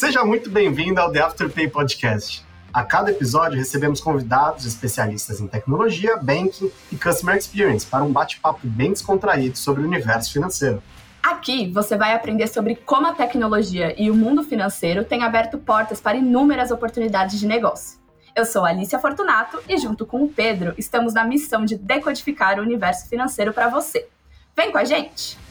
Seja muito bem-vindo ao The Afterpay Podcast. A cada episódio recebemos convidados especialistas em tecnologia, banking e customer experience para um bate-papo bem descontraído sobre o universo financeiro. Aqui você vai aprender sobre como a tecnologia e o mundo financeiro têm aberto portas para inúmeras oportunidades de negócio. Eu sou Alicia Fortunato e, junto com o Pedro, estamos na missão de decodificar o universo financeiro para você. Vem com a gente!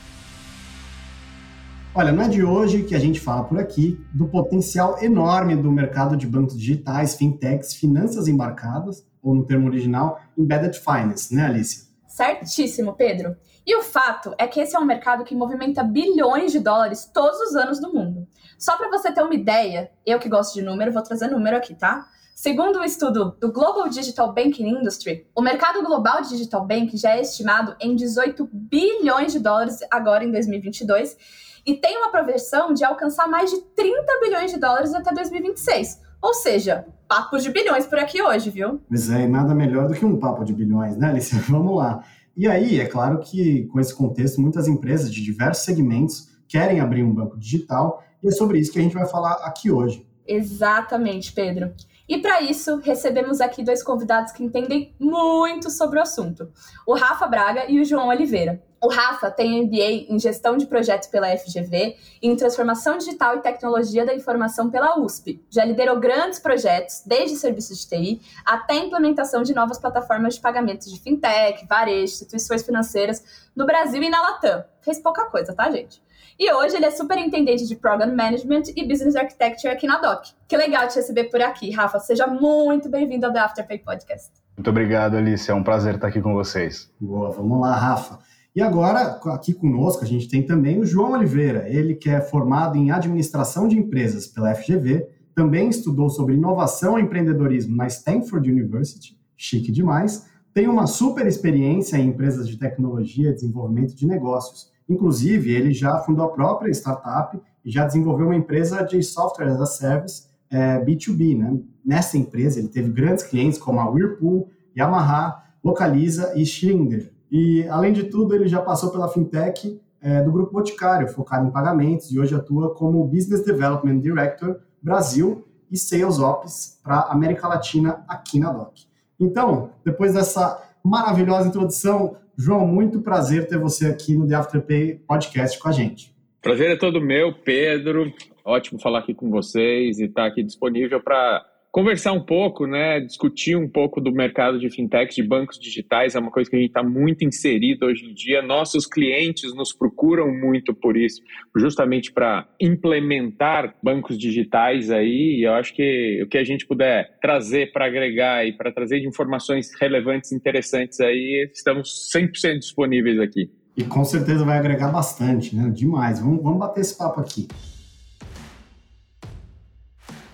Olha, não é de hoje que a gente fala por aqui do potencial enorme do mercado de bancos digitais, fintechs, finanças embarcadas, ou no termo original, embedded finance, né, Alicia? Certíssimo, Pedro. E o fato é que esse é um mercado que movimenta bilhões de dólares todos os anos do mundo. Só para você ter uma ideia, eu que gosto de número, vou trazer número aqui, tá? Segundo um estudo do Global Digital Banking Industry, o mercado global de digital banking já é estimado em 18 bilhões de dólares agora em 2022 e tem uma projeção de alcançar mais de 30 bilhões de dólares até 2026. Ou seja, papo de bilhões por aqui hoje, viu? Pois é, nada melhor do que um papo de bilhões, né, Alice? Vamos lá. E aí, é claro que com esse contexto, muitas empresas de diversos segmentos querem abrir um banco digital e é sobre isso que a gente vai falar aqui hoje. Exatamente, Pedro. E para isso, recebemos aqui dois convidados que entendem muito sobre o assunto: o Rafa Braga e o João Oliveira. O Rafa tem MBA em Gestão de Projetos pela FGV e em Transformação Digital e Tecnologia da Informação pela USP. Já liderou grandes projetos, desde serviços de TI até implementação de novas plataformas de pagamentos de fintech, varejo, instituições financeiras no Brasil e na Latam. Fez pouca coisa, tá, gente? E hoje ele é superintendente de Program Management e Business Architecture aqui na DOC. Que legal te receber por aqui, Rafa. Seja muito bem-vindo ao The Afterpay Podcast. Muito obrigado, Alice. É um prazer estar aqui com vocês. Boa, vamos lá, Rafa. E agora, aqui conosco, a gente tem também o João Oliveira. Ele que é formado em Administração de Empresas pela FGV, também estudou sobre inovação e empreendedorismo na Stanford University, chique demais, tem uma super experiência em empresas de tecnologia e desenvolvimento de negócios Inclusive, ele já fundou a própria startup e já desenvolveu uma empresa de software as a service é, B2B. Né? Nessa empresa, ele teve grandes clientes como a Whirlpool, Yamaha, Localiza e Schindler. E, além de tudo, ele já passou pela fintech é, do Grupo Boticário, focado em pagamentos, e hoje atua como Business Development Director Brasil e Sales Ops para América Latina aqui na DOC. Então, depois dessa maravilhosa introdução, João, muito prazer ter você aqui no The Afterpay Podcast com a gente. Prazer é todo meu, Pedro. Ótimo falar aqui com vocês e estar aqui disponível para conversar um pouco, né, discutir um pouco do mercado de fintechs, de bancos digitais, é uma coisa que a gente está muito inserido hoje em dia. Nossos clientes nos procuram muito por isso, justamente para implementar bancos digitais aí. E eu acho que o que a gente puder trazer para agregar e para trazer de informações relevantes, interessantes aí, estamos 100% disponíveis aqui. E com certeza vai agregar bastante, né? Demais. Vamos, vamos bater esse papo aqui.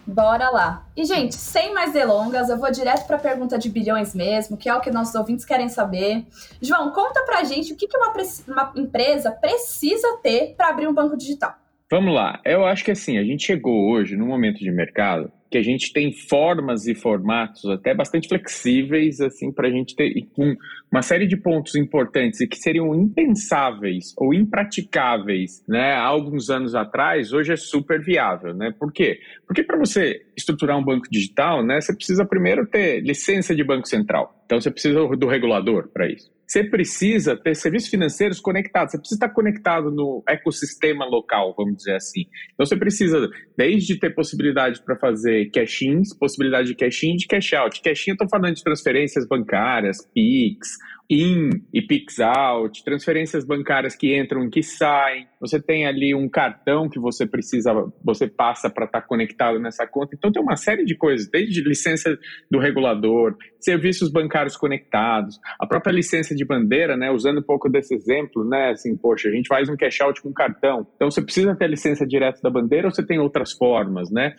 Bora lá. E, gente, sem mais delongas, eu vou direto para a pergunta de bilhões mesmo, que é o que nossos ouvintes querem saber. João, conta pra gente o que, que uma, uma empresa precisa ter para abrir um banco digital. Vamos lá. Eu acho que assim, a gente chegou hoje num momento de mercado que a gente tem formas e formatos até bastante flexíveis assim para a gente ter com uma série de pontos importantes e que seriam impensáveis ou impraticáveis, né, há alguns anos atrás, hoje é super viável, né? Por quê? Porque para você estruturar um banco digital, né, você precisa primeiro ter licença de banco central. Então você precisa do regulador para isso. Você precisa ter serviços financeiros conectados, você precisa estar conectado no ecossistema local, vamos dizer assim. Então você precisa, desde ter possibilidade para fazer cash-ins, possibilidade de cash-in de cash-out. Cash-in eu estou falando de transferências bancárias, PIX, in e Pix out, transferências bancárias que entram e que saem. Você tem ali um cartão que você precisa, você passa para estar tá conectado nessa conta. Então tem uma série de coisas, desde licença do regulador, serviços bancários conectados, a própria licença de bandeira, né, usando um pouco desse exemplo, né, assim, poxa, a gente faz um cash out com cartão. Então você precisa ter licença direta da bandeira ou você tem outras formas, né?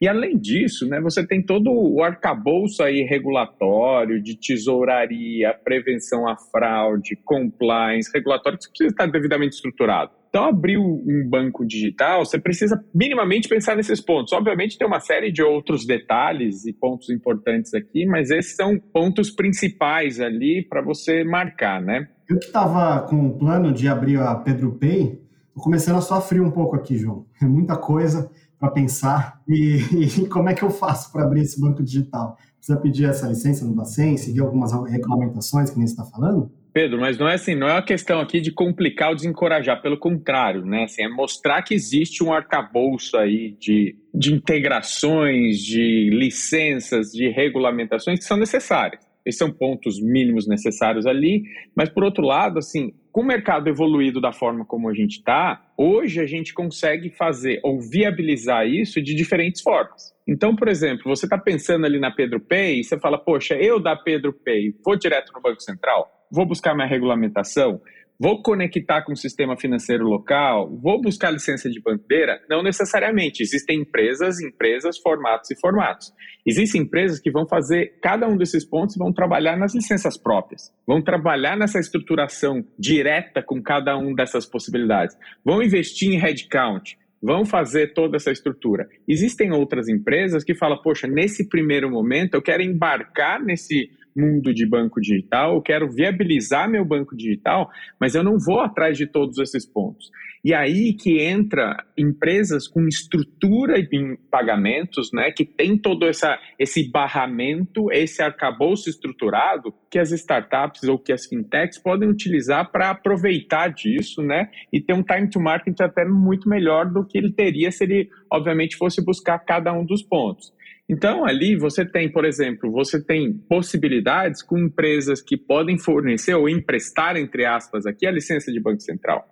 E além disso, né, você tem todo o arcabouço aí regulatório, de tesouraria, prevenção à fraude, compliance, regulatório, que precisa estar devidamente estruturado. Então, abrir um banco digital, você precisa minimamente pensar nesses pontos. Obviamente, tem uma série de outros detalhes e pontos importantes aqui, mas esses são pontos principais ali para você marcar, né? Eu que estava com o plano de abrir a Pedro Pay, estou começando a sofrer um pouco aqui, João. É muita coisa para pensar e, e, como é que eu faço para abrir esse banco digital? Precisa pedir essa licença no Bacen, seguir algumas regulamentações que nem está falando? Pedro, mas não é assim, não é uma questão aqui de complicar ou desencorajar, pelo contrário, né? Assim, é mostrar que existe um arcabouço aí de, de integrações, de licenças, de regulamentações que são necessárias. Esses são pontos mínimos necessários ali, mas por outro lado, assim, com o mercado evoluído da forma como a gente está, hoje a gente consegue fazer ou viabilizar isso de diferentes formas. Então, por exemplo, você está pensando ali na Pedro Pay e você fala, poxa, eu da Pedro Pay vou direto no Banco Central, vou buscar minha regulamentação, Vou conectar com o sistema financeiro local? Vou buscar licença de bandeira? Não necessariamente. Existem empresas, empresas, formatos e formatos. Existem empresas que vão fazer cada um desses pontos e vão trabalhar nas licenças próprias. Vão trabalhar nessa estruturação direta com cada um dessas possibilidades. Vão investir em headcount vão fazer toda essa estrutura. Existem outras empresas que falam, poxa, nesse primeiro momento eu quero embarcar nesse mundo de banco digital, eu quero viabilizar meu banco digital, mas eu não vou atrás de todos esses pontos. E aí que entra empresas com estrutura em pagamentos, né, que tem todo essa, esse barramento, esse arcabouço estruturado que as startups ou que as fintechs podem utilizar para aproveitar disso, né, e ter um time to market até muito melhor do que ele teria se ele, obviamente, fosse buscar cada um dos pontos. Então, ali você tem, por exemplo, você tem possibilidades com empresas que podem fornecer ou emprestar, entre aspas, aqui a licença de Banco Central.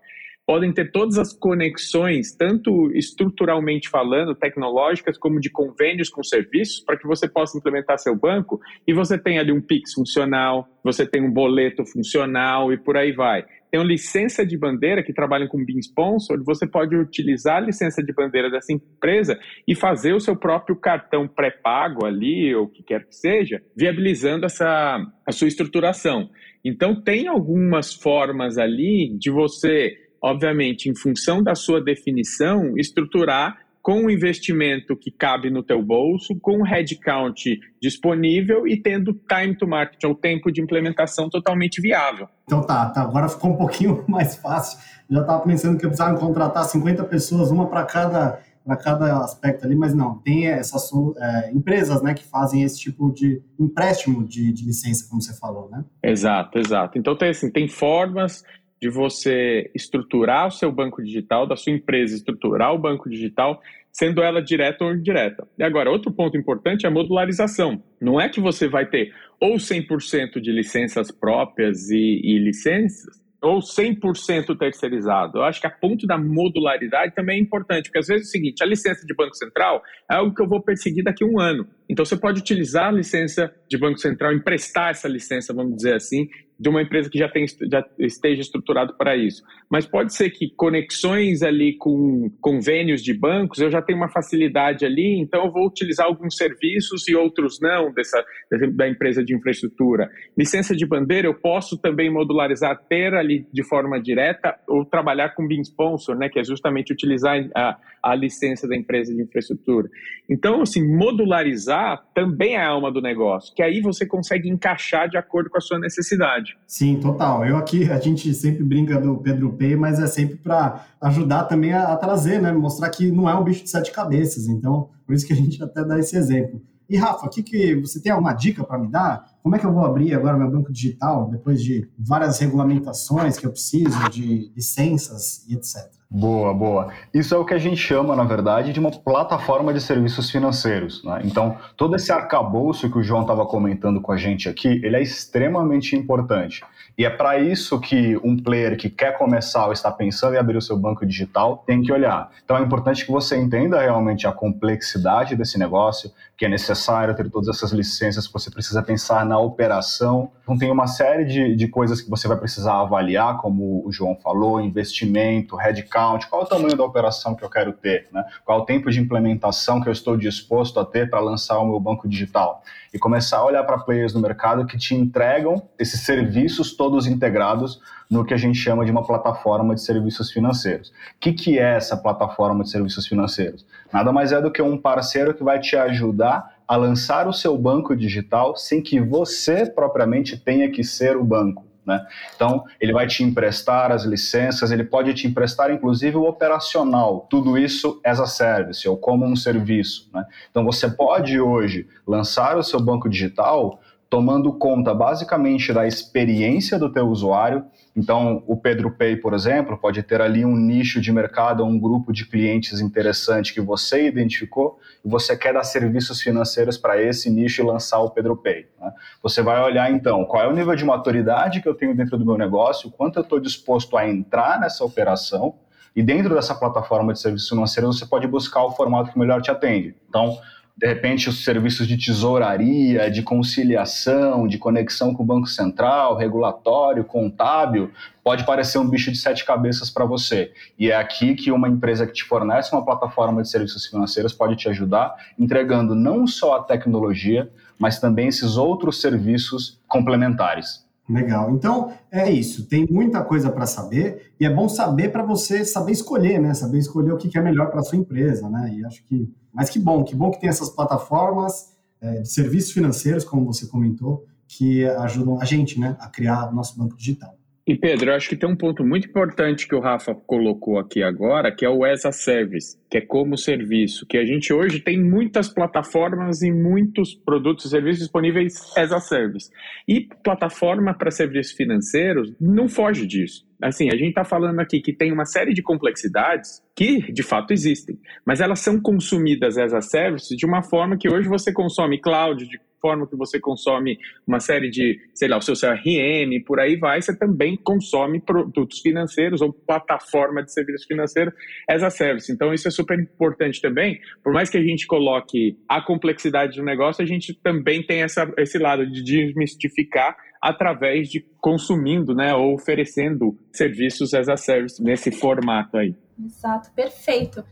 Podem ter todas as conexões, tanto estruturalmente falando, tecnológicas, como de convênios com serviços, para que você possa implementar seu banco e você tem ali um Pix funcional, você tem um boleto funcional e por aí vai tem uma licença de bandeira que trabalham com BIM Sponsor, você pode utilizar a licença de bandeira dessa empresa e fazer o seu próprio cartão pré-pago ali, ou o que quer que seja, viabilizando essa, a sua estruturação. Então, tem algumas formas ali de você, obviamente, em função da sua definição, estruturar com um investimento que cabe no teu bolso, com um headcount disponível e tendo time to market, ou tempo de implementação totalmente viável. Então tá, tá agora ficou um pouquinho mais fácil. Já estava pensando que eu precisava contratar 50 pessoas, uma para cada para cada aspecto ali, mas não, tem essas é, empresas né, que fazem esse tipo de empréstimo de, de licença, como você falou, né? Exato, exato. Então tem, assim, tem formas de você estruturar o seu banco digital, da sua empresa estruturar o banco digital, sendo ela direta ou indireta. E agora, outro ponto importante é a modularização. Não é que você vai ter ou 100% de licenças próprias e, e licenças, ou 100% terceirizado. Eu acho que a ponto da modularidade também é importante, porque às vezes é o seguinte, a licença de Banco Central é algo que eu vou perseguir daqui a um ano. Então você pode utilizar a licença de Banco Central, emprestar essa licença, vamos dizer assim, de uma empresa que já, tem, já esteja estruturado para isso. Mas pode ser que conexões ali com convênios de bancos, eu já tenho uma facilidade ali, então eu vou utilizar alguns serviços e outros não dessa, da empresa de infraestrutura. Licença de bandeira, eu posso também modularizar, ter ali de forma direta ou trabalhar com BIM Sponsor, né, que é justamente utilizar a, a licença da empresa de infraestrutura. Então, assim, modularizar também é a alma do negócio, que aí você consegue encaixar de acordo com a sua necessidade. Sim, total. Eu aqui, a gente sempre brinca do Pedro P, mas é sempre para ajudar também a, a, trazer, né? Mostrar que não é um bicho de sete cabeças. Então, por isso que a gente até dá esse exemplo. E Rafa, aqui que você tem alguma dica para me dar? Como é que eu vou abrir agora meu banco digital depois de várias regulamentações que eu preciso, de licenças e etc? Boa, boa. Isso é o que a gente chama, na verdade, de uma plataforma de serviços financeiros. Né? Então, todo esse arcabouço que o João estava comentando com a gente aqui, ele é extremamente importante. E é para isso que um player que quer começar ou está pensando em abrir o seu banco digital tem que olhar. Então é importante que você entenda realmente a complexidade desse negócio, que é necessário ter todas essas licenças, você precisa pensar na operação. Então tem uma série de, de coisas que você vai precisar avaliar, como o João falou, investimento, headcount, qual é o tamanho da operação que eu quero ter, né? qual é o tempo de implementação que eu estou disposto a ter para lançar o meu banco digital. E começar a olhar para players no mercado que te entregam esses serviços todos integrados no que a gente chama de uma plataforma de serviços financeiros. O que, que é essa plataforma de serviços financeiros? Nada mais é do que um parceiro que vai te ajudar a lançar o seu banco digital sem que você propriamente tenha que ser o banco. Né? Então, ele vai te emprestar as licenças, ele pode te emprestar, inclusive, o operacional, tudo isso as a service, ou como um serviço. Né? Então, você pode hoje lançar o seu banco digital tomando conta basicamente da experiência do teu usuário. Então, o Pedro Pay, por exemplo, pode ter ali um nicho de mercado, um grupo de clientes interessante que você identificou e você quer dar serviços financeiros para esse nicho e lançar o Pedro Pay. Né? Você vai olhar então qual é o nível de maturidade que eu tenho dentro do meu negócio, quanto eu estou disposto a entrar nessa operação e dentro dessa plataforma de serviços financeiros você pode buscar o formato que melhor te atende. Então, de repente, os serviços de tesouraria, de conciliação, de conexão com o Banco Central, regulatório, contábil, pode parecer um bicho de sete cabeças para você. E é aqui que uma empresa que te fornece uma plataforma de serviços financeiros pode te ajudar, entregando não só a tecnologia, mas também esses outros serviços complementares. Legal. Então, é isso. Tem muita coisa para saber e é bom saber para você saber escolher, né? Saber escolher o que é melhor para sua empresa, né? E acho que, mas que bom, que bom que tem essas plataformas é, de serviços financeiros, como você comentou, que ajudam a gente, né, a criar nosso banco digital. E Pedro, acho que tem um ponto muito importante que o Rafa colocou aqui agora, que é o as a service, que é como serviço, que a gente hoje tem muitas plataformas e muitos produtos e serviços disponíveis as a service. E plataforma para serviços financeiros não foge disso. Assim, a gente está falando aqui que tem uma série de complexidades que de fato existem, mas elas são consumidas as a service de uma forma que hoje você consome cloud, de forma que você consome uma série de, sei lá, o seu CRM, por aí vai, você também consome produtos financeiros ou plataforma de serviços financeiros as a service. Então, isso é super importante também. Por mais que a gente coloque a complexidade do negócio, a gente também tem essa, esse lado de desmistificar através de consumindo, né, ou oferecendo serviços as a service nesse formato aí. Exato, perfeito.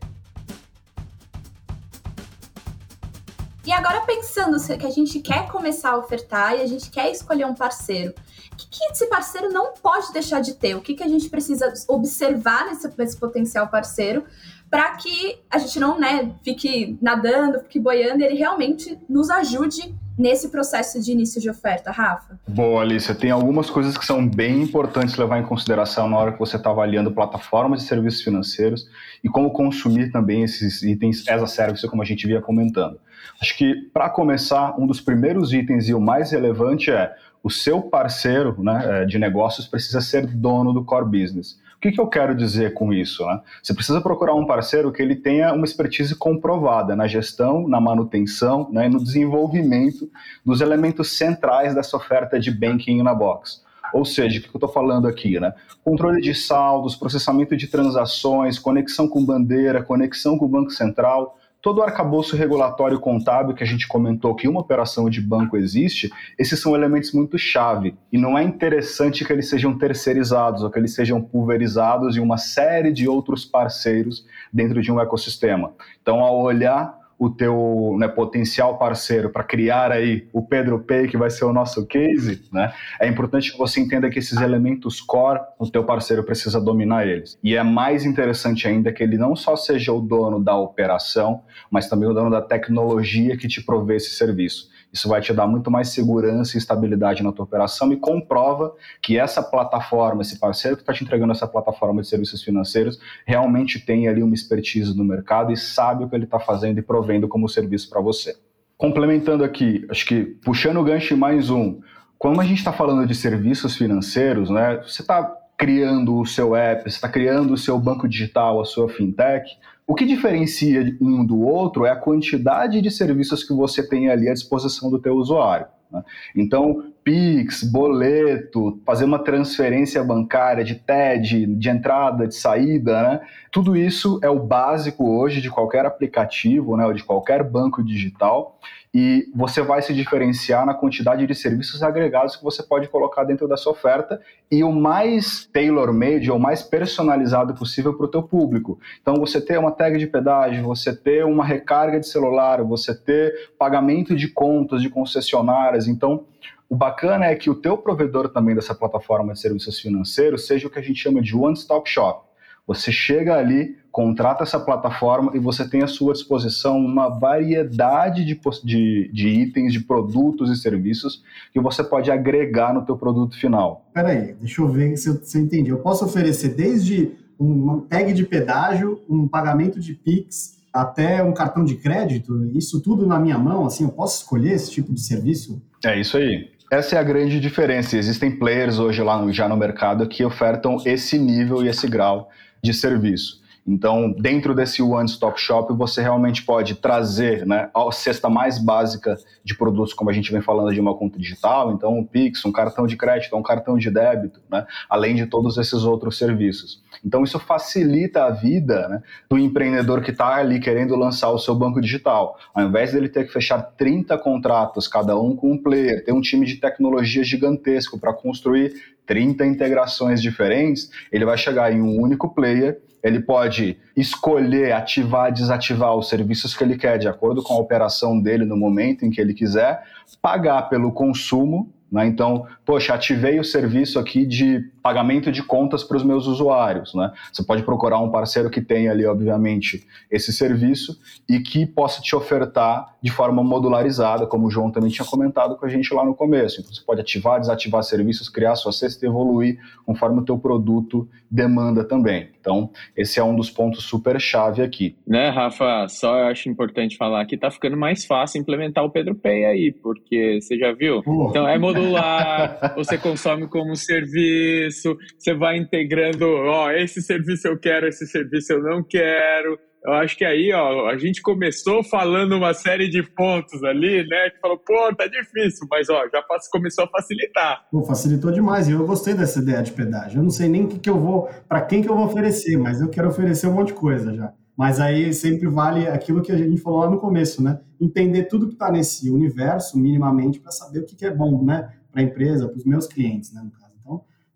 E agora pensando que a gente quer começar a ofertar e a gente quer escolher um parceiro, o que, que esse parceiro não pode deixar de ter? O que, que a gente precisa observar nesse, nesse potencial parceiro para que a gente não né, fique nadando, fique boiando ele realmente nos ajude nesse processo de início de oferta, Rafa? Boa, Alicia. Tem algumas coisas que são bem importantes levar em consideração na hora que você está avaliando plataformas de serviços financeiros e como consumir também esses itens as a service, como a gente via comentando. Acho que, para começar, um dos primeiros itens e o mais relevante é o seu parceiro né, é, de negócios precisa ser dono do core business. O que, que, eu quero dizer com isso? Né? Você precisa procurar um parceiro que ele tenha uma expertise comprovada na gestão, na manutenção né, e no desenvolvimento dos elementos centrais dessa oferta de banking na box. Ou seja, o que eu estou falando aqui? Né? Controle de saldos, processamento de transações, conexão com bandeira, conexão com o Banco Central, todo o arcabouço regulatório contábil que a gente comentou que uma operação de banco existe, esses são elementos muito chave. E não é interessante que eles sejam terceirizados ou que eles sejam pulverizados em uma série de outros parceiros dentro de um ecossistema. Então, ao olhar o teu né, potencial parceiro para criar aí o Pedro Pay, que vai ser o nosso case, né, é importante que você entenda que esses elementos core, o teu parceiro precisa dominar eles. E é mais interessante ainda que ele não só seja o dono da operação, mas também o dono da tecnologia que te provê esse serviço. Isso vai te dar muito mais segurança e estabilidade na tua operação e comprova que essa plataforma, esse parceiro que está te entregando essa plataforma de serviços financeiros, realmente tem ali uma expertise no mercado e sabe o que ele está fazendo e provendo como serviço para você. Complementando aqui, acho que puxando o gancho mais um, como a gente está falando de serviços financeiros, né? Você está criando o seu app, você está criando o seu banco digital, a sua fintech, o que diferencia um do outro é a quantidade de serviços que você tem ali à disposição do teu usuário. Né? Então, Pix, boleto, fazer uma transferência bancária de TED, de entrada, de saída, né? Tudo isso é o básico hoje de qualquer aplicativo, né, ou de qualquer banco digital e você vai se diferenciar na quantidade de serviços agregados que você pode colocar dentro da sua oferta e o mais tailor-made ou mais personalizado possível para o teu público. Então, você ter uma tag de pedágio, você ter uma recarga de celular, você ter pagamento de contas de concessionárias. Então, o bacana é que o teu provedor também dessa plataforma de serviços financeiros seja o que a gente chama de one-stop shop. Você chega ali, contrata essa plataforma e você tem à sua disposição uma variedade de, de, de itens, de produtos e serviços que você pode agregar no teu produto final. Peraí, deixa eu ver se eu, se eu entendi. Eu posso oferecer desde um tag de pedágio, um pagamento de Pix, até um cartão de crédito, isso tudo na minha mão, assim, eu posso escolher esse tipo de serviço? É isso aí. Essa é a grande diferença. Existem players hoje lá no, já no mercado que ofertam esse nível e esse grau de serviço. Então, dentro desse One Stop Shop, você realmente pode trazer né, a cesta mais básica de produtos, como a gente vem falando de uma conta digital, então um Pix, um cartão de crédito, um cartão de débito, né, além de todos esses outros serviços. Então, isso facilita a vida né, do empreendedor que está ali querendo lançar o seu banco digital. Ao invés dele ter que fechar 30 contratos, cada um com um player, ter um time de tecnologia gigantesco para construir 30 integrações diferentes, ele vai chegar em um único player ele pode escolher ativar, desativar os serviços que ele quer, de acordo com a operação dele no momento em que ele quiser, pagar pelo consumo né? Então, poxa, ativei o serviço aqui de pagamento de contas para os meus usuários. Né? Você pode procurar um parceiro que tenha ali, obviamente, esse serviço e que possa te ofertar de forma modularizada, como o João também tinha comentado com a gente lá no começo. Então, você pode ativar, desativar serviços, criar sua cesta e evoluir conforme o teu produto demanda também. Então, esse é um dos pontos super chave aqui. Né, Rafa? Só eu acho importante falar que está ficando mais fácil implementar o Pedro Pay aí, porque você já viu? Então, é modular, você consome como serviço, você vai integrando, ó, esse serviço eu quero, esse serviço eu não quero. Eu acho que aí, ó, a gente começou falando uma série de pontos ali, né? Que falou, pô, tá difícil, mas ó, já começou a facilitar. Pô, facilitou demais e eu gostei dessa ideia de pedágio. Eu não sei nem o que, que eu vou, para quem que eu vou oferecer, mas eu quero oferecer um monte de coisa já. Mas aí sempre vale aquilo que a gente falou lá no começo, né? Entender tudo que está nesse universo minimamente para saber o que, que é bom, né? Para a empresa, para os meus clientes, né? No caso.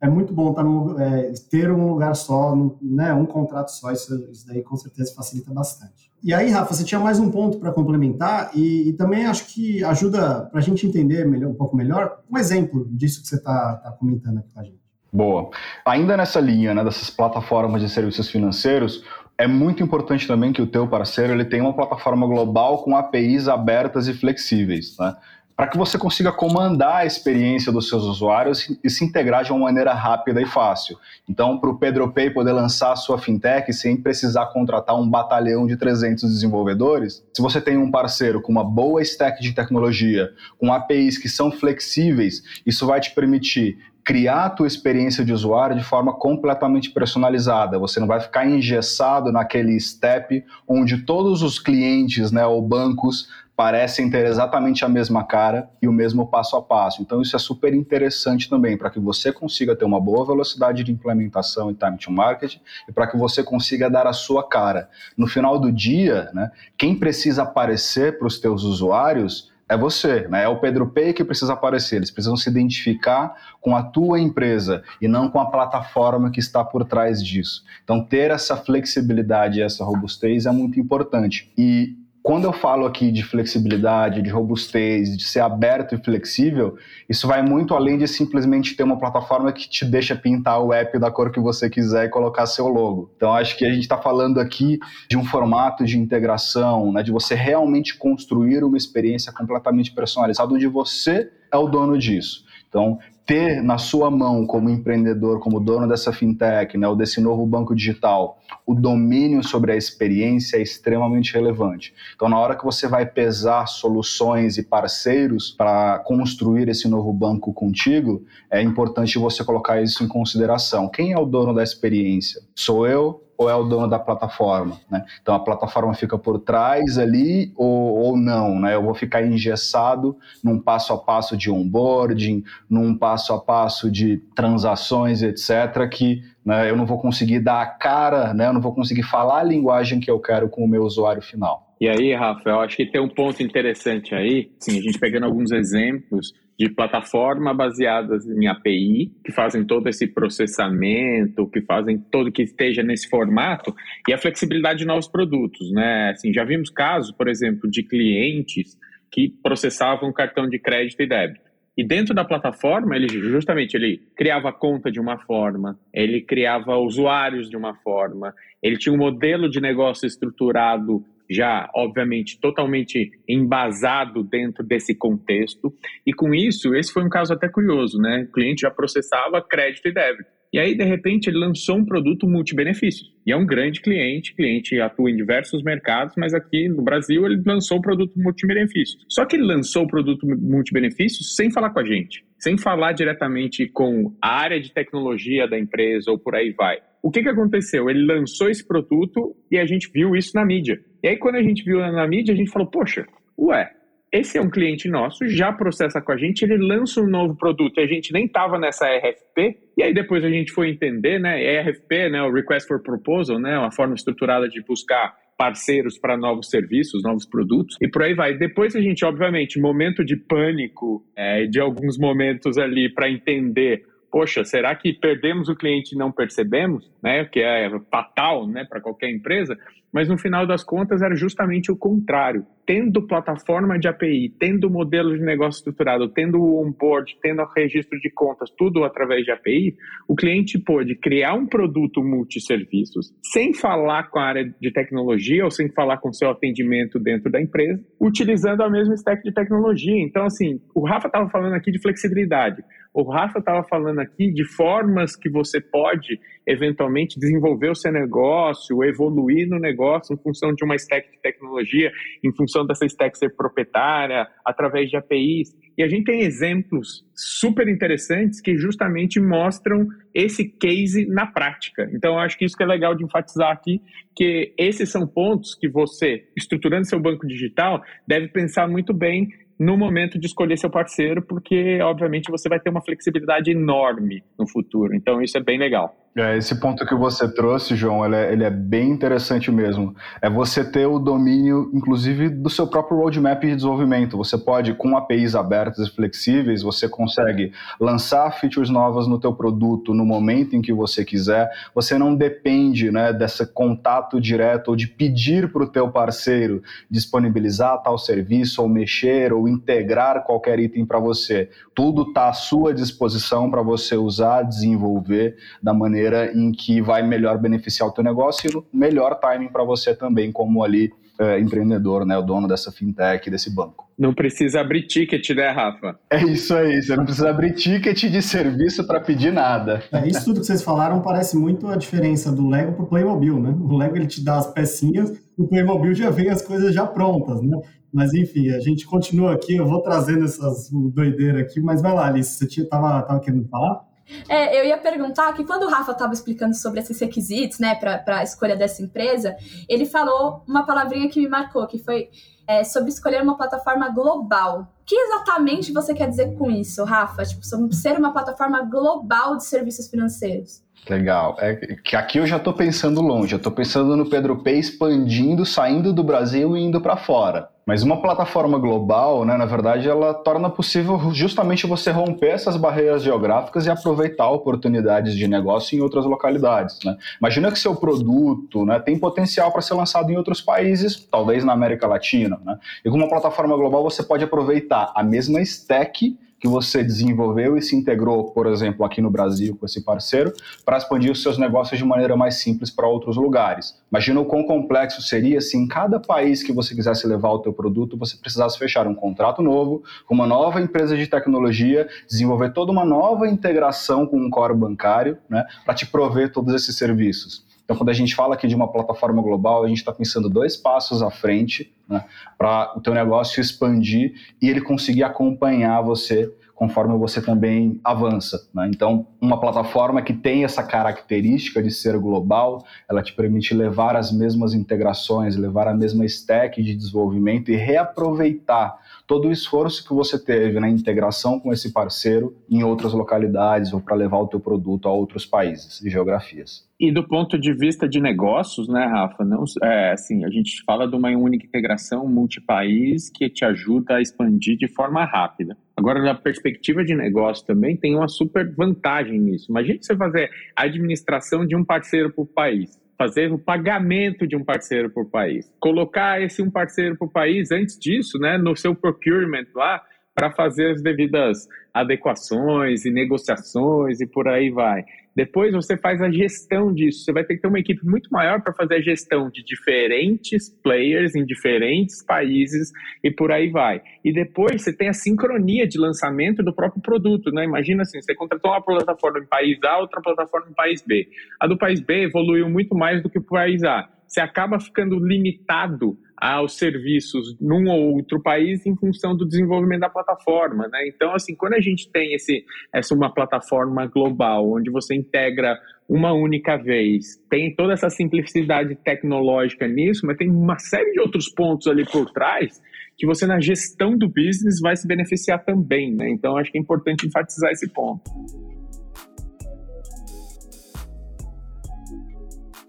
É muito bom tá no, é, ter um lugar só, né? Um contrato só, isso, isso daí com certeza facilita bastante. E aí, Rafa, você tinha mais um ponto para complementar e, e, também acho que ajuda para a gente entender melhor, um pouco melhor um exemplo disso que você está tá comentando aqui com a gente. Boa. Ainda nessa linha né, dessas plataformas de serviços financeiros, é muito importante também que o teu parceiro ele tenha uma plataforma global com APIs abertas e flexíveis, né? Para que você consiga comandar a experiência dos seus usuários e se integrar de uma maneira rápida e fácil. Então, para o Pedro Pay poder lançar a sua fintech sem precisar contratar um batalhão de 300 desenvolvedores, se você tem um parceiro com uma boa stack de tecnologia, com APIs que são flexíveis, isso vai te permitir criar a tua experiência de usuário de forma completamente personalizada. Você não vai ficar engessado naquele step onde todos os clientes, né, ou bancos parecem ter exatamente a mesma cara e o mesmo passo a passo. Então isso é super interessante também para que você consiga ter uma boa velocidade de implementação e time to market e para que você consiga dar a sua cara. No final do dia, né, quem precisa aparecer para os teus usuários é você, né? É o Pedro Pay que precisa aparecer. Eles precisam se identificar com a tua empresa e não com a plataforma que está por trás disso. Então, ter essa flexibilidade e essa robustez é muito importante. E quando eu falo aqui de flexibilidade, de robustez, de ser aberto e flexível, isso vai muito além de simplesmente ter uma plataforma que te deixa pintar o app da cor que você quiser e colocar seu logo. Então, acho que a gente está falando aqui de um formato de integração, né, de você realmente construir uma experiência completamente personalizada, onde você é o dono disso. Então, ter na sua mão como empreendedor, como dono dessa fintech, né, ou desse novo banco digital, o domínio sobre a experiência é extremamente relevante. Então, na hora que você vai pesar soluções e parceiros para construir esse novo banco contigo, é importante você colocar isso em consideração. Quem é o dono da experiência? Sou eu? ou é o dono da plataforma, né? Então a plataforma fica por trás ali ou, ou não, né? Eu vou ficar engessado num passo a passo de onboarding, num passo a passo de transações, etc., que né, eu não vou conseguir dar a cara, né? Eu não vou conseguir falar a linguagem que eu quero com o meu usuário final. E aí, Rafa, eu acho que tem um ponto interessante aí, sim, a gente pegando alguns exemplos de plataforma baseadas em API, que fazem todo esse processamento, que fazem todo que esteja nesse formato, e a flexibilidade de novos produtos, né? Assim, já vimos casos, por exemplo, de clientes que processavam cartão de crédito e débito. E dentro da plataforma, ele justamente ele criava conta de uma forma, ele criava usuários de uma forma, ele tinha um modelo de negócio estruturado já, obviamente, totalmente embasado dentro desse contexto. E com isso, esse foi um caso até curioso, né? O cliente já processava crédito e débito. E aí, de repente, ele lançou um produto multibenefícios. E é um grande cliente, cliente atua em diversos mercados, mas aqui no Brasil ele lançou o produto multibenefícios. Só que ele lançou o produto multibenefícios sem falar com a gente, sem falar diretamente com a área de tecnologia da empresa ou por aí vai. O que, que aconteceu? Ele lançou esse produto e a gente viu isso na mídia. E aí, quando a gente viu na mídia, a gente falou: Poxa, ué, esse é um cliente nosso, já processa com a gente, ele lança um novo produto e a gente nem estava nessa RFP, e aí depois a gente foi entender, né, RFP, né, o Request for Proposal, né, uma forma estruturada de buscar parceiros para novos serviços, novos produtos, e por aí vai. Depois a gente, obviamente, momento de pânico, é, de alguns momentos ali para entender poxa, será que perdemos o cliente e não percebemos, né? Que é fatal, né, para qualquer empresa. Mas no final das contas era justamente o contrário. Tendo plataforma de API, tendo modelo de negócio estruturado, tendo o onboard, tendo o registro de contas, tudo através de API, o cliente pôde criar um produto multisserviços sem falar com a área de tecnologia ou sem falar com seu atendimento dentro da empresa, utilizando a mesma stack de tecnologia. Então, assim, o Rafa estava falando aqui de flexibilidade. O Rafa estava falando aqui de formas que você pode eventualmente desenvolver o seu negócio, evoluir no negócio em função de uma stack de tecnologia, em função dessa stack ser proprietária, através de APIs. E a gente tem exemplos super interessantes que justamente mostram esse case na prática. Então, acho que isso que é legal de enfatizar aqui, que esses são pontos que você, estruturando seu banco digital, deve pensar muito bem no momento de escolher seu parceiro, porque, obviamente, você vai ter uma flexibilidade enorme no futuro. Então, isso é bem legal. É, esse ponto que você trouxe, João, ele é, ele é, bem interessante mesmo. É você ter o domínio, inclusive, do seu próprio roadmap de desenvolvimento. Você pode, com APIs abertas e flexíveis, você consegue lançar features novas no teu produto no momento em que você quiser. Você não depende né, desse contato direto ou de pedir para o teu parceiro disponibilizar tal serviço ou mexer ou integrar qualquer item para você. Tudo está à sua disposição para você usar, desenvolver da maneira maneira em que vai melhor beneficiar o teu negócio e no melhor timing para você também, como ali é, empreendedor, né, o dono dessa fintech, desse banco. Não precisa abrir ticket, né, Rafa? É isso aí, você não precisa abrir ticket de serviço para pedir nada. É, isso tudo que vocês falaram parece muito a diferença do Lego para o Playmobil, né? O Lego ele te dá as pecinhas, o Playmobil já vem as coisas já prontas, né? Mas enfim, a gente continua aqui, eu vou trazendo essas doideiras aqui, mas vai lá, Alice, você tinha, tava, tava querendo falar? É, eu ia perguntar que quando o Rafa estava explicando sobre esses requisitos, né, para a escolha dessa empresa, ele falou uma palavrinha que me marcou, que foi é, sobre escolher uma plataforma global. O que exatamente você quer dizer com isso, Rafa? Tipo, sobre ser uma plataforma global de serviços financeiros. Legal. É que aqui eu já estou pensando longe. Eu estou pensando no Pedro P expandindo, saindo do Brasil e indo para fora. Mas uma plataforma global, né, na verdade, ela torna possível justamente você romper essas barreiras geográficas e aproveitar oportunidades de negócio em outras localidades. Né? Imagina que seu produto né, tem potencial para ser lançado em outros países, talvez na América Latina. Né? E com uma plataforma global você pode aproveitar a mesma stack que você desenvolveu e se integrou, por exemplo, aqui no Brasil com esse parceiro, para expandir os seus negócios de maneira mais simples para outros lugares. Imagina o quão complexo seria se em cada país que você quisesse levar o teu produto, você precisasse fechar um contrato novo com uma nova empresa de tecnologia, desenvolver toda uma nova integração com um core bancário, né, para te prover todos esses serviços. Então, quando a gente fala aqui de uma plataforma global, a gente está pensando dois passos à frente né, para o teu negócio expandir e ele conseguir acompanhar você conforme você também avança. Né? Então, uma plataforma que tem essa característica de ser global, ela te permite levar as mesmas integrações, levar a mesma stack de desenvolvimento e reaproveitar todo o esforço que você teve na integração com esse parceiro em outras localidades ou para levar o teu produto a outros países e geografias. E do ponto de vista de negócios, né, Rafa? Não, é, assim, a gente fala de uma única integração multipaís que te ajuda a expandir de forma rápida. Agora, na perspectiva de negócio também, tem uma super vantagem nisso. Imagina você fazer a administração de um parceiro por país fazer o pagamento de um parceiro por país. Colocar esse um parceiro por país antes disso, né, no seu procurement lá, para fazer as devidas adequações e negociações e por aí vai. Depois você faz a gestão disso. Você vai ter que ter uma equipe muito maior para fazer a gestão de diferentes players em diferentes países e por aí vai. E depois você tem a sincronia de lançamento do próprio produto. Né? Imagina assim: você contratou uma plataforma em país A, outra plataforma em país B. A do país B evoluiu muito mais do que o país A. Você acaba ficando limitado aos serviços num ou outro país em função do desenvolvimento da plataforma, né? Então, assim, quando a gente tem esse, essa uma plataforma global, onde você integra uma única vez, tem toda essa simplicidade tecnológica nisso, mas tem uma série de outros pontos ali por trás que você na gestão do business vai se beneficiar também, né? Então, acho que é importante enfatizar esse ponto.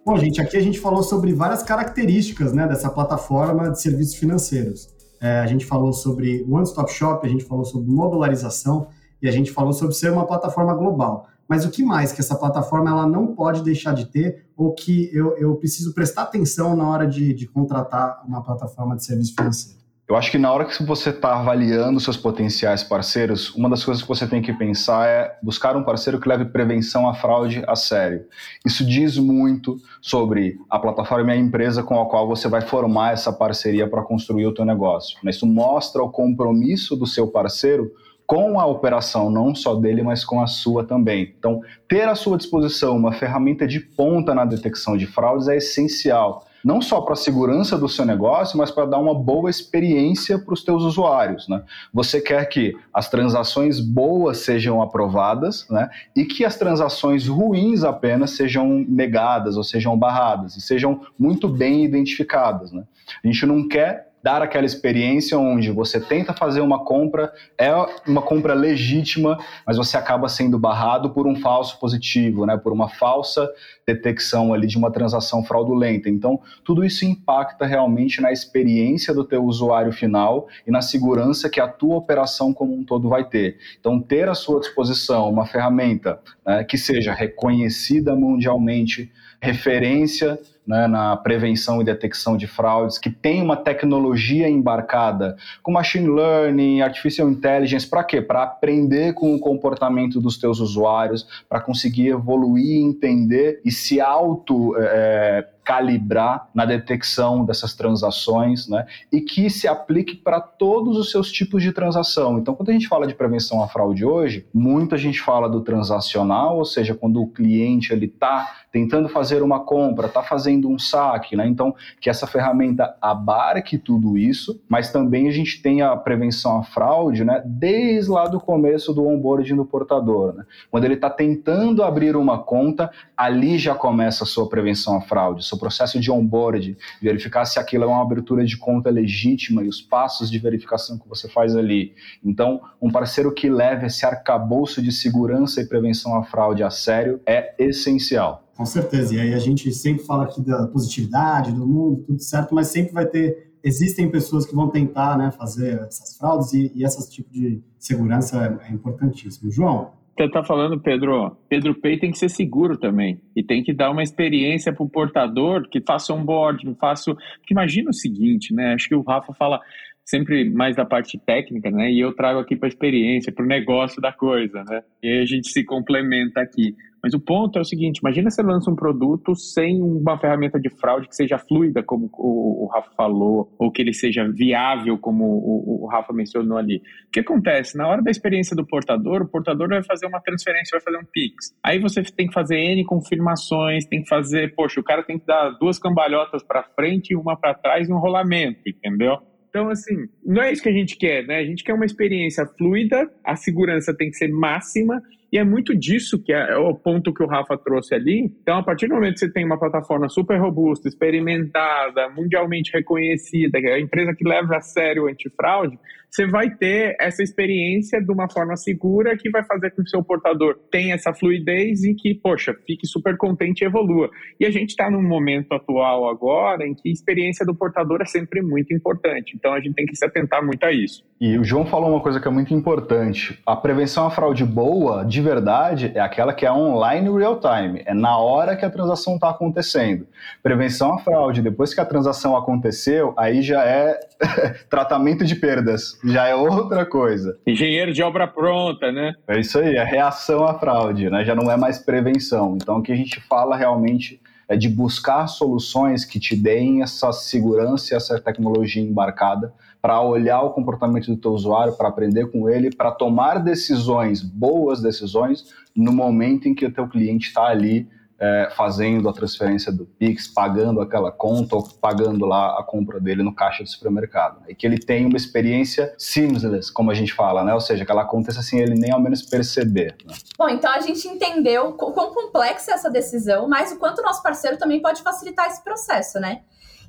Bom, gente, aqui a gente falou sobre várias características né, dessa plataforma de serviços financeiros. É, a gente falou sobre one-stop shop, a gente falou sobre modularização e a gente falou sobre ser uma plataforma global. Mas o que mais que essa plataforma ela não pode deixar de ter ou que eu, eu preciso prestar atenção na hora de, de contratar uma plataforma de serviço financeiro? Eu acho que na hora que você está avaliando seus potenciais parceiros, uma das coisas que você tem que pensar é buscar um parceiro que leve prevenção à fraude a sério. Isso diz muito sobre a plataforma e a empresa com a qual você vai formar essa parceria para construir o teu negócio. Isso mostra o compromisso do seu parceiro com a operação, não só dele, mas com a sua também. Então, ter à sua disposição uma ferramenta de ponta na detecção de fraudes é essencial não só para a segurança do seu negócio, mas para dar uma boa experiência para os teus usuários. Né? Você quer que as transações boas sejam aprovadas né? e que as transações ruins apenas sejam negadas ou sejam barradas e sejam muito bem identificadas. Né? A gente não quer dar aquela experiência onde você tenta fazer uma compra, é uma compra legítima, mas você acaba sendo barrado por um falso positivo, né, por uma falsa detecção ali de uma transação fraudulenta. Então, tudo isso impacta realmente na experiência do teu usuário final e na segurança que a tua operação como um todo vai ter. Então, ter à sua disposição uma ferramenta né, que seja reconhecida mundialmente, referência né, na prevenção e detecção de fraudes, que tem uma tecnologia embarcada com machine learning, artificial intelligence, para quê? Para aprender com o comportamento dos teus usuários, para conseguir evoluir, entender e se auto é, calibrar na detecção dessas transações, né? E que se aplique para todos os seus tipos de transação. Então, quando a gente fala de prevenção à fraude hoje, muita gente fala do transacional, ou seja, quando o cliente ele está tentando fazer uma compra, está fazendo um saque, né? Então, que essa ferramenta abarque tudo isso, mas também a gente tem a prevenção à fraude, né? Desde lá do começo do onboarding do portador, né? Quando ele está tentando abrir uma conta, ali já começa a sua prevenção à fraude seu processo de onboard, verificar se aquilo é uma abertura de conta legítima e os passos de verificação que você faz ali. Então, um parceiro que leve esse arcabouço de segurança e prevenção à fraude a sério é essencial. Com certeza. E aí a gente sempre fala aqui da positividade do mundo, tudo certo, mas sempre vai ter existem pessoas que vão tentar né, fazer essas fraudes e, e esse tipo de segurança é, é importantíssimo. João, você está falando, Pedro, Pedro Pay tem que ser seguro também. E tem que dar uma experiência para o portador que faça onboarding, faça. Porque imagina o seguinte, né? Acho que o Rafa fala sempre mais da parte técnica, né? E eu trago aqui para a experiência, para o negócio da coisa, né? E aí a gente se complementa aqui. Mas o ponto é o seguinte: imagina você lança um produto sem uma ferramenta de fraude que seja fluida, como o, Rafa falou, ou que ele seja viável, como o, Rafa mencionou ali. O que acontece? Na hora da experiência do portador, o portador vai fazer uma transferência, vai fazer um Pix. Aí você tem que fazer N confirmações, tem que fazer, poxa, o cara tem que dar duas cambalhotas para frente uma para trás e um rolamento, entendeu? Então, assim, não é isso que a gente quer, né? A gente quer uma experiência fluida, a segurança tem que ser máxima e é muito disso que é, é o ponto que o Rafa trouxe ali. Então, a partir do momento que você tem uma plataforma super robusta, experimentada, mundialmente reconhecida, que é a empresa que leva a sério o antifraude, você vai ter essa experiência de uma forma segura que vai fazer com que o seu portador tenha essa fluidez e que, poxa, fique super contente e evolua. E a gente está num momento atual agora em que a experiência do portador é sempre muito importante. Então a gente tem que se atentar muito a isso. E o João falou uma coisa que é muito importante. A prevenção à fraude boa, de de verdade é aquela que é online real time, é na hora que a transação está acontecendo. Prevenção à fraude, depois que a transação aconteceu, aí já é tratamento de perdas, já é outra coisa. Engenheiro de obra pronta, né? É isso aí, é reação à fraude, né? Já não é mais prevenção. Então o que a gente fala realmente é de buscar soluções que te deem essa segurança e essa tecnologia embarcada para olhar o comportamento do teu usuário, para aprender com ele, para tomar decisões, boas decisões, no momento em que o teu cliente está ali é, fazendo a transferência do Pix, pagando aquela conta ou pagando lá a compra dele no caixa do supermercado. E que ele tenha uma experiência seamless, como a gente fala, né? Ou seja, que ela aconteça sem ele nem ao menos perceber. Né? Bom, então a gente entendeu o quão complexa é essa decisão, mas o quanto o nosso parceiro também pode facilitar esse processo, né?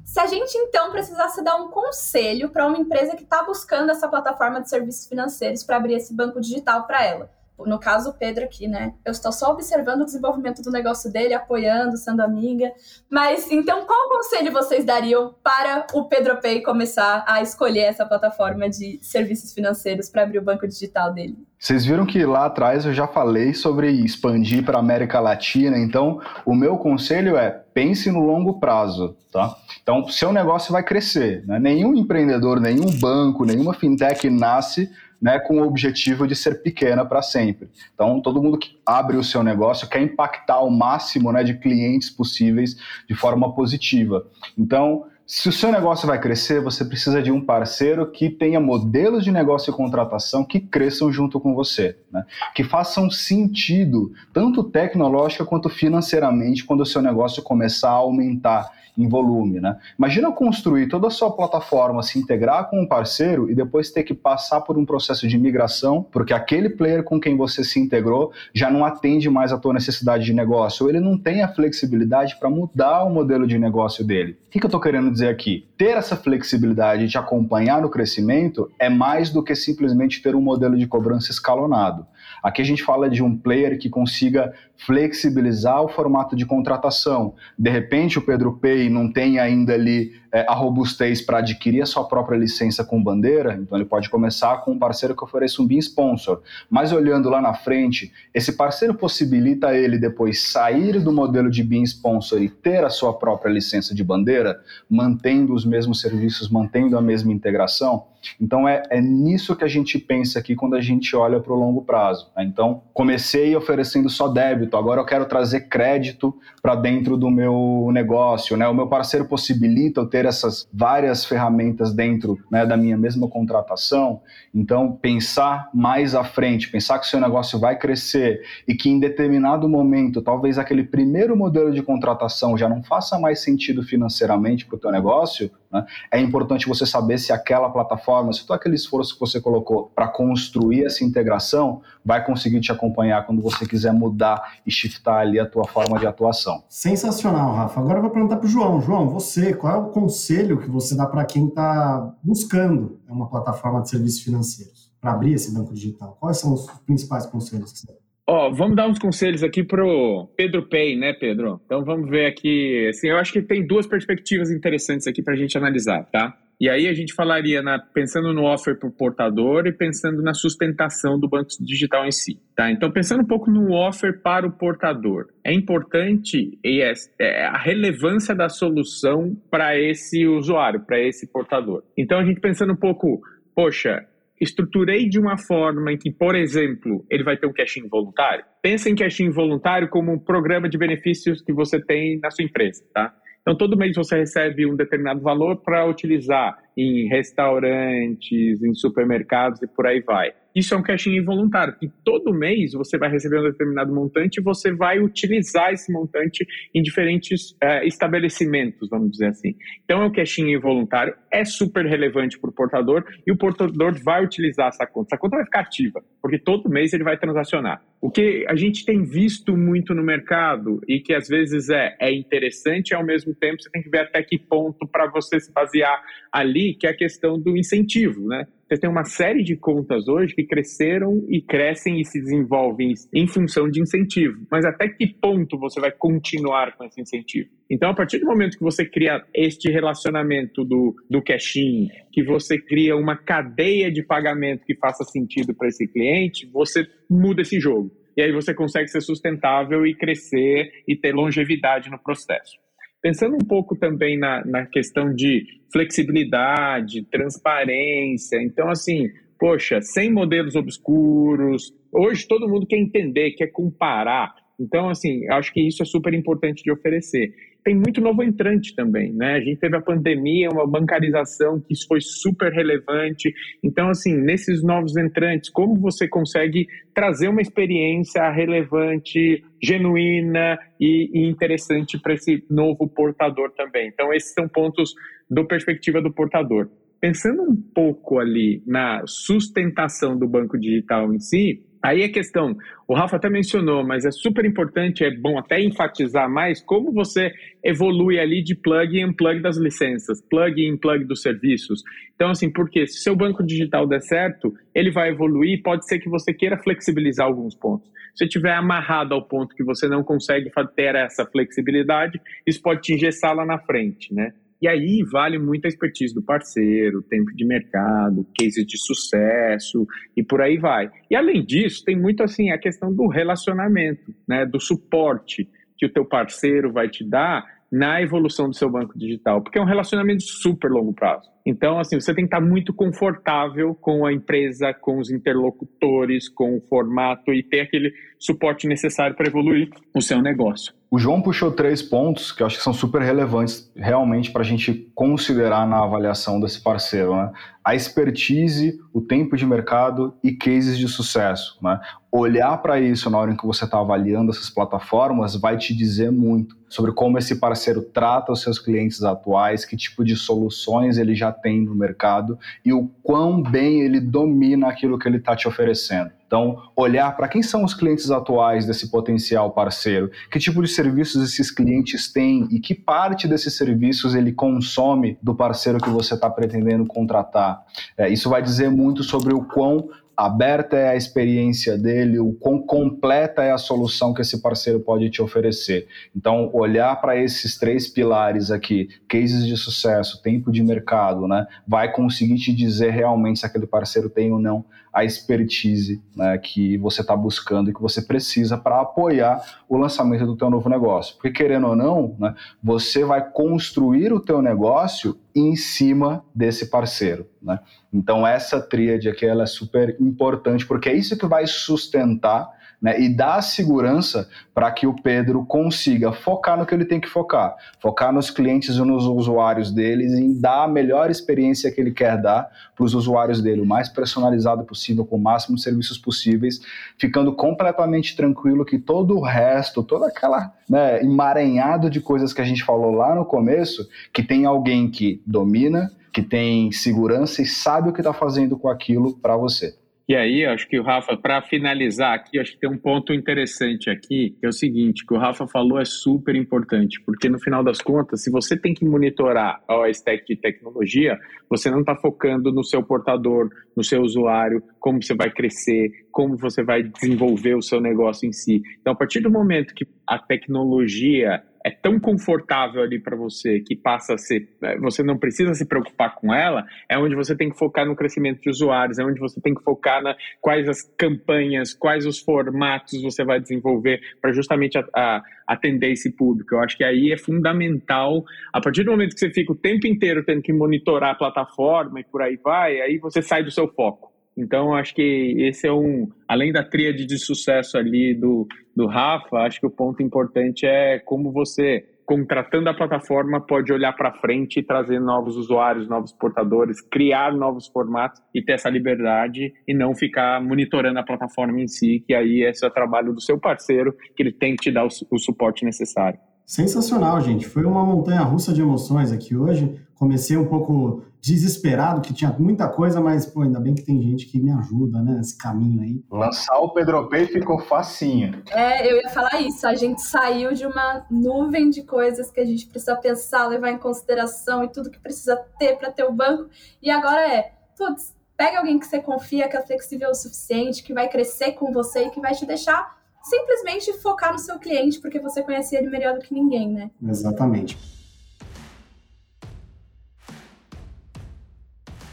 Se a gente então precisasse dar um conselho para uma empresa que está buscando essa plataforma de serviços financeiros para abrir esse banco digital para ela, no caso o Pedro aqui, né? Eu estou só observando o desenvolvimento do negócio dele, apoiando, sendo amiga. Mas então, qual conselho vocês dariam para o Pedro Pay começar a escolher essa plataforma de serviços financeiros para abrir o banco digital dele? Vocês viram que lá atrás eu já falei sobre expandir para a América Latina, então o meu conselho é pense no longo prazo, tá? Então, seu negócio vai crescer, né? Nenhum empreendedor, nenhum banco, nenhuma fintech nasce né, com o objetivo de ser pequena para sempre. Então, todo mundo que abre o seu negócio quer impactar o máximo né, de clientes possíveis de forma positiva. Então, se o seu negócio vai crescer, você precisa de um parceiro que tenha modelos de negócio e contratação que cresçam junto com você, né? que façam sentido, tanto tecnológica quanto financeiramente, quando o seu negócio começar a aumentar em volume, né? Imagina construir toda a sua plataforma, se integrar com um parceiro e depois ter que passar por um processo de migração, porque aquele player com quem você se integrou já não atende mais a tua necessidade de negócio, ou ele não tem a flexibilidade para mudar o modelo de negócio dele. O que, que eu estou querendo dizer aqui? Ter essa flexibilidade de acompanhar no crescimento é mais do que simplesmente ter um modelo de cobrança escalonado. Aqui a gente fala de um player que consiga flexibilizar o formato de contratação. De repente, o Pedro Pay não tem ainda ali é, a robustez para adquirir a sua própria licença com bandeira, então ele pode começar com um parceiro que ofereça um BIM sponsor. Mas olhando lá na frente, esse parceiro possibilita ele depois sair do modelo de BIM sponsor e ter a sua própria licença de bandeira, mantendo os mesmos serviços, mantendo a mesma integração. Então é, é nisso que a gente pensa aqui quando a gente olha para o longo prazo. Né? Então, comecei oferecendo só débito, agora eu quero trazer crédito para dentro do meu negócio. Né? O meu parceiro possibilita eu ter ter essas várias ferramentas dentro né, da minha mesma contratação. Então, pensar mais à frente, pensar que o seu negócio vai crescer e que em determinado momento, talvez aquele primeiro modelo de contratação já não faça mais sentido financeiramente para o teu negócio, né? É importante você saber se aquela plataforma, se todo aquele esforço que você colocou para construir essa integração, vai conseguir te acompanhar quando você quiser mudar e shiftar ali a tua forma de atuação. Sensacional, Rafa. Agora eu vou perguntar para o João. João, você, qual é o conselho que você dá para quem está buscando uma plataforma de serviços financeiros para abrir esse banco digital? Quais são os principais conselhos que você dá? Ó, vamos dar uns conselhos aqui pro Pedro Pay, né, Pedro? Então vamos ver aqui. Assim, eu acho que tem duas perspectivas interessantes aqui para a gente analisar, tá? E aí a gente falaria na, pensando no offer para o portador e pensando na sustentação do banco digital em si, tá? Então pensando um pouco no offer para o portador, é importante é, é a relevância da solução para esse usuário, para esse portador. Então a gente pensando um pouco, poxa, estruturei de uma forma em que, por exemplo, ele vai ter um cash-in voluntário. Pensa em cash-in voluntário como um programa de benefícios que você tem na sua empresa, tá? Então, todo mês você recebe um determinado valor para utilizar em restaurantes, em supermercados e por aí vai. Isso é um cash involuntário, que todo mês você vai receber um determinado montante e você vai utilizar esse montante em diferentes é, estabelecimentos, vamos dizer assim. Então é um cash involuntário, é super relevante para o portador e o portador vai utilizar essa conta. Essa conta vai ficar ativa, porque todo mês ele vai transacionar. O que a gente tem visto muito no mercado e que às vezes é, é interessante e ao mesmo tempo você tem que ver até que ponto para você se basear ali, que é a questão do incentivo, né? Você tem uma série de contas hoje que cresceram e crescem e se desenvolvem em função de incentivo. Mas até que ponto você vai continuar com esse incentivo? Então, a partir do momento que você cria este relacionamento do, do cash-in, que você cria uma cadeia de pagamento que faça sentido para esse cliente, você muda esse jogo. e aí você consegue ser sustentável e crescer e ter longevidade no processo. Pensando um pouco também na, na questão de flexibilidade, transparência, então assim, poxa, sem modelos obscuros, hoje todo mundo quer entender, quer comparar, então assim, acho que isso é super importante de oferecer tem muito novo entrante também, né? A gente teve a pandemia, uma bancarização que foi super relevante. Então, assim, nesses novos entrantes, como você consegue trazer uma experiência relevante, genuína e, e interessante para esse novo portador também? Então, esses são pontos do perspectiva do portador. Pensando um pouco ali na sustentação do banco digital em si, Aí a questão, o Rafa até mencionou, mas é super importante, é bom até enfatizar mais como você evolui ali de plug e unplug das licenças, plug e unplug dos serviços. Então, assim, porque se seu banco digital der certo, ele vai evoluir, pode ser que você queira flexibilizar alguns pontos. Se estiver amarrado ao ponto que você não consegue ter essa flexibilidade, isso pode te engessar lá na frente, né? E aí vale muito a expertise do parceiro, tempo de mercado, cases de sucesso e por aí vai. E além disso, tem muito assim a questão do relacionamento, né, do suporte que o teu parceiro vai te dar na evolução do seu banco digital, porque é um relacionamento de super longo prazo. Então, assim, você tem que estar muito confortável com a empresa, com os interlocutores, com o formato e ter aquele suporte necessário para evoluir o seu negócio. O João puxou três pontos que eu acho que são super relevantes realmente para a gente considerar na avaliação desse parceiro. Né? A expertise, o tempo de mercado e cases de sucesso. Né? Olhar para isso na hora em que você está avaliando essas plataformas vai te dizer muito sobre como esse parceiro trata os seus clientes atuais, que tipo de soluções ele já tem no mercado e o quão bem ele domina aquilo que ele está te oferecendo. Então, olhar para quem são os clientes atuais desse potencial parceiro, que tipo de serviços esses clientes têm e que parte desses serviços ele consome do parceiro que você está pretendendo contratar. É, isso vai dizer muito sobre o quão aberta é a experiência dele, o quão completa é a solução que esse parceiro pode te oferecer. Então, olhar para esses três pilares aqui, cases de sucesso, tempo de mercado, né, vai conseguir te dizer realmente se aquele parceiro tem ou não a expertise né, que você está buscando e que você precisa para apoiar o lançamento do teu novo negócio. Porque querendo ou não, né, você vai construir o teu negócio em cima desse parceiro. Né? Então essa tríade aqui ela é super importante porque é isso que vai sustentar né, e dar segurança para que o Pedro consiga focar no que ele tem que focar, focar nos clientes e nos usuários deles e dar a melhor experiência que ele quer dar para os usuários dele, o mais personalizado possível, com o máximo de serviços possíveis, ficando completamente tranquilo que todo o resto, toda aquela né, emaranhado de coisas que a gente falou lá no começo, que tem alguém que domina, que tem segurança e sabe o que está fazendo com aquilo para você. E aí, acho que o Rafa, para finalizar aqui, acho que tem um ponto interessante aqui, que é o seguinte, que o Rafa falou é super importante, porque no final das contas, se você tem que monitorar a stack de tecnologia, você não está focando no seu portador, no seu usuário, como você vai crescer, como você vai desenvolver o seu negócio em si. Então, a partir do momento que a tecnologia é tão confortável ali para você que passa a ser, é, você não precisa se preocupar com ela, é onde você tem que focar no crescimento de usuários, é onde você tem que focar na quais as campanhas, quais os formatos você vai desenvolver para justamente a, a, atender esse público. Eu acho que aí é fundamental, a partir do momento que você fica o tempo inteiro tendo que monitorar a plataforma e por aí vai, aí você sai do seu foco. Então, acho que esse é um, além da tríade de sucesso ali do, do Rafa, acho que o ponto importante é como você, contratando a plataforma, pode olhar para frente e trazer novos usuários, novos portadores, criar novos formatos e ter essa liberdade e não ficar monitorando a plataforma em si, que aí esse é o trabalho do seu parceiro, que ele tem que te dar o, o suporte necessário. Sensacional, gente. Foi uma montanha russa de emoções aqui hoje. Comecei um pouco desesperado, que tinha muita coisa, mas pô, ainda bem que tem gente que me ajuda, né, nesse caminho aí. Lançar o Pedro P ficou facinho. É, eu ia falar isso. A gente saiu de uma nuvem de coisas que a gente precisa pensar, levar em consideração e tudo que precisa ter para ter o banco. E agora é, putz, pega alguém que você confia, que é flexível o suficiente, que vai crescer com você e que vai te deixar simplesmente focar no seu cliente, porque você conhece ele melhor do que ninguém, né? Exatamente.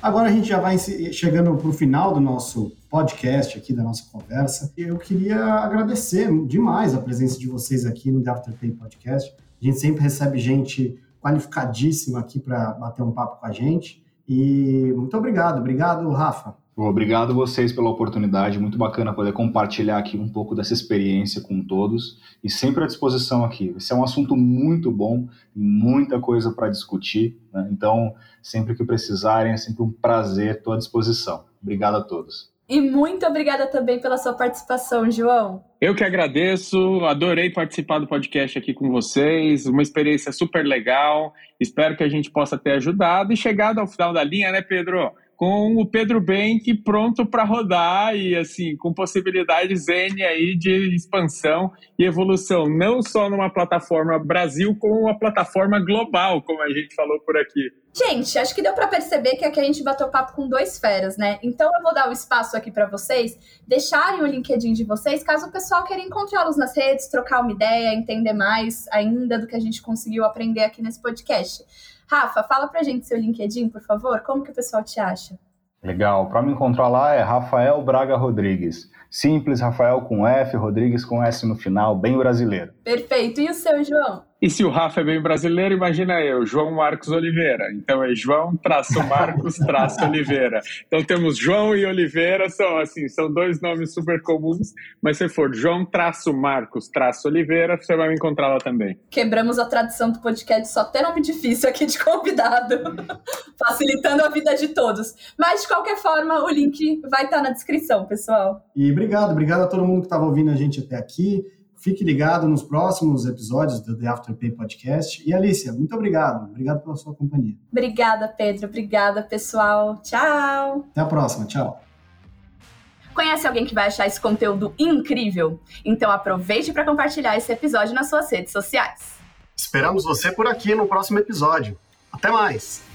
Agora a gente já vai chegando para o final do nosso podcast aqui, da nossa conversa. Eu queria agradecer demais a presença de vocês aqui no The Afterpay Podcast. A gente sempre recebe gente qualificadíssima aqui para bater um papo com a gente. E muito obrigado. Obrigado, Rafa. Obrigado vocês pela oportunidade, muito bacana poder compartilhar aqui um pouco dessa experiência com todos e sempre à disposição aqui. Esse é um assunto muito bom e muita coisa para discutir, né? então sempre que precisarem é sempre um prazer, estou à disposição. Obrigado a todos. E muito obrigada também pela sua participação, João. Eu que agradeço, adorei participar do podcast aqui com vocês, uma experiência super legal. Espero que a gente possa ter ajudado e chegado ao final da linha, né, Pedro? Com o Pedro Bank pronto para rodar e assim com possibilidades N aí de expansão e evolução, não só numa plataforma Brasil, como uma plataforma global, como a gente falou por aqui. Gente, acho que deu para perceber que aqui a gente bateu papo com dois feras, né? Então eu vou dar o espaço aqui para vocês deixarem o LinkedIn de vocês, caso o pessoal queira encontrá-los nas redes, trocar uma ideia, entender mais ainda do que a gente conseguiu aprender aqui nesse podcast. Rafa, fala pra gente seu LinkedIn, por favor. Como que o pessoal te acha? Legal. Para me encontrar lá é Rafael Braga Rodrigues. Simples, Rafael com F, Rodrigues com S no final, bem brasileiro. Perfeito. E o seu, João? E se o Rafa é bem brasileiro, imagina eu, João Marcos Oliveira. Então é João traço Marcos traço Oliveira. Então temos João e Oliveira, são assim, são dois nomes super comuns, mas se for João traço Marcos traço Oliveira, você vai me encontrar lá também. Quebramos a tradição do podcast só ter nome difícil aqui de convidado, facilitando a vida de todos. Mas de qualquer forma, o link vai estar na descrição, pessoal. E obrigado, obrigado a todo mundo que estava ouvindo a gente até aqui. Fique ligado nos próximos episódios do The Afterpay Podcast. E Alicia, muito obrigado. Obrigado pela sua companhia. Obrigada, Pedro. Obrigada, pessoal. Tchau. Até a próxima. Tchau. Conhece alguém que vai achar esse conteúdo incrível? Então aproveite para compartilhar esse episódio nas suas redes sociais. Esperamos você por aqui no próximo episódio. Até mais!